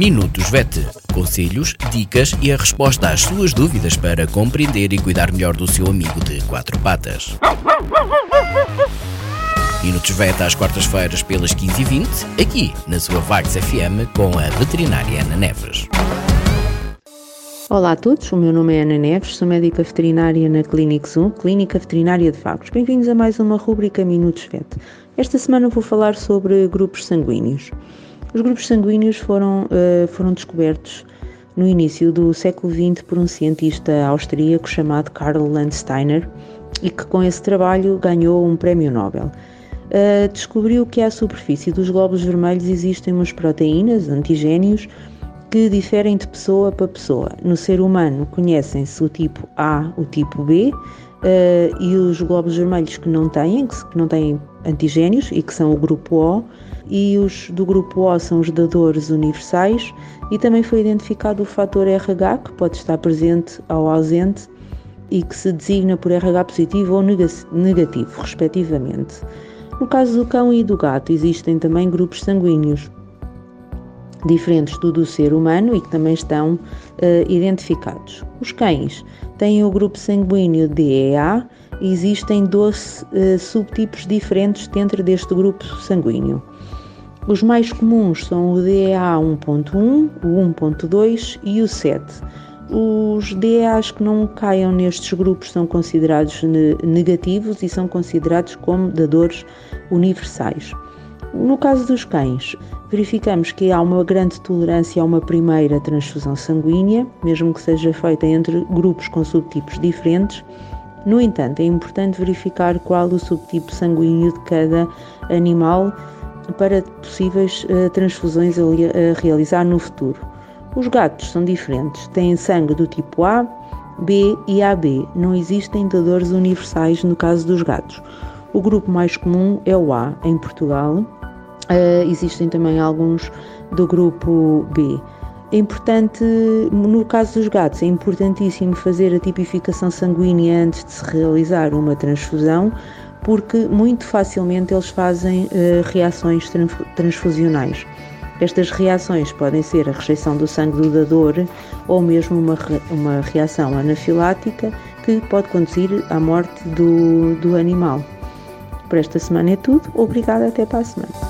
Minutos VET. Conselhos, dicas e a resposta às suas dúvidas para compreender e cuidar melhor do seu amigo de quatro patas. Minutos VET às quartas-feiras pelas 15h20, aqui na sua Vagos FM com a veterinária Ana Neves. Olá a todos, o meu nome é Ana Neves, sou médica veterinária na Clínica Zoom, Clínica Veterinária de Vagos. Bem-vindos a mais uma rúbrica Minutos VET. Esta semana vou falar sobre grupos sanguíneos. Os grupos sanguíneos foram, uh, foram descobertos no início do século XX por um cientista austríaco chamado Karl Landsteiner e que com esse trabalho ganhou um prémio Nobel. Uh, descobriu que à superfície dos glóbulos vermelhos existem umas proteínas, antigénios, que diferem de pessoa para pessoa. No ser humano conhecem-se o tipo A, o tipo B uh, e os glóbulos vermelhos que não têm, que não têm antigénios e que são o grupo O, e os do grupo O são os dadores universais e também foi identificado o fator RH que pode estar presente ou ausente e que se designa por RH positivo ou negativo, respectivamente. No caso do cão e do gato, existem também grupos sanguíneos diferentes do do ser humano e que também estão uh, identificados. Os cães têm o grupo sanguíneo DEA existem 12 uh, subtipos diferentes dentro deste grupo sanguíneo. Os mais comuns são o DEA 1.1, o 1.2 e o 7. Os DEAs que não caiam nestes grupos são considerados negativos e são considerados como dadores universais. No caso dos cães, verificamos que há uma grande tolerância a uma primeira transfusão sanguínea, mesmo que seja feita entre grupos com subtipos diferentes. No entanto, é importante verificar qual o subtipo sanguíneo de cada animal para possíveis uh, transfusões a realizar no futuro. Os gatos são diferentes, têm sangue do tipo A, B e AB. Não existem dadores universais no caso dos gatos. O grupo mais comum é o A em Portugal, Uh, existem também alguns do grupo B. É importante, no caso dos gatos, é importantíssimo fazer a tipificação sanguínea antes de se realizar uma transfusão, porque muito facilmente eles fazem uh, reações transfusionais. Estas reações podem ser a rejeição do sangue do dador ou mesmo uma, uma reação anafilática que pode conduzir à morte do, do animal. Por esta semana é tudo. Obrigada, até para a semana.